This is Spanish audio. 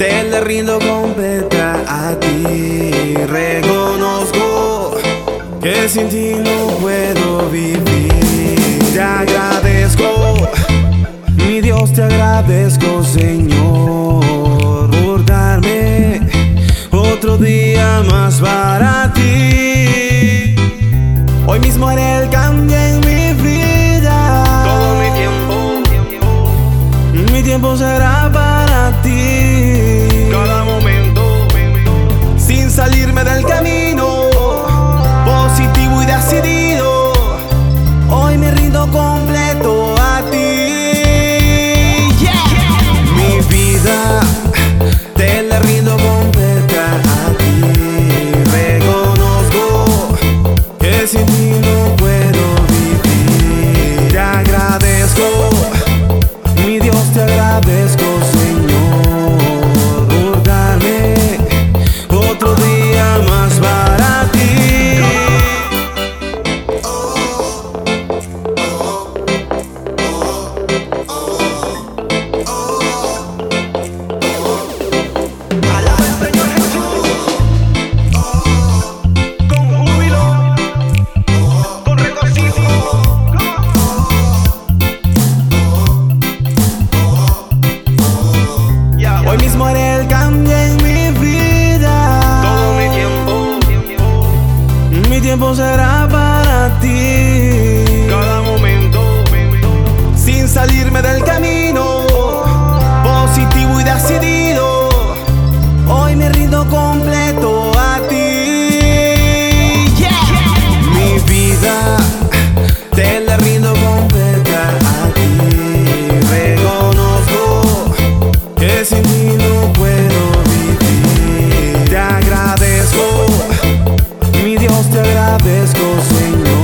te le rindo completa a ti. Reconozco que sin ti no puedo vivir. Te agradezco, mi Dios, te agradezco, Señor, por darme otro día más para ti. Hoy mismo haré el cambio en mi vida. Todo mi tiempo, Mi tiempo será para ti. Salirme del camino. Mi tiempo será para ti. cada momento, Sin salirme del camino. Positivo y decidido. Hoy me rindo completo a ti. Mi vida te la rindo completa a ti. Reconozco que sin ti desconseño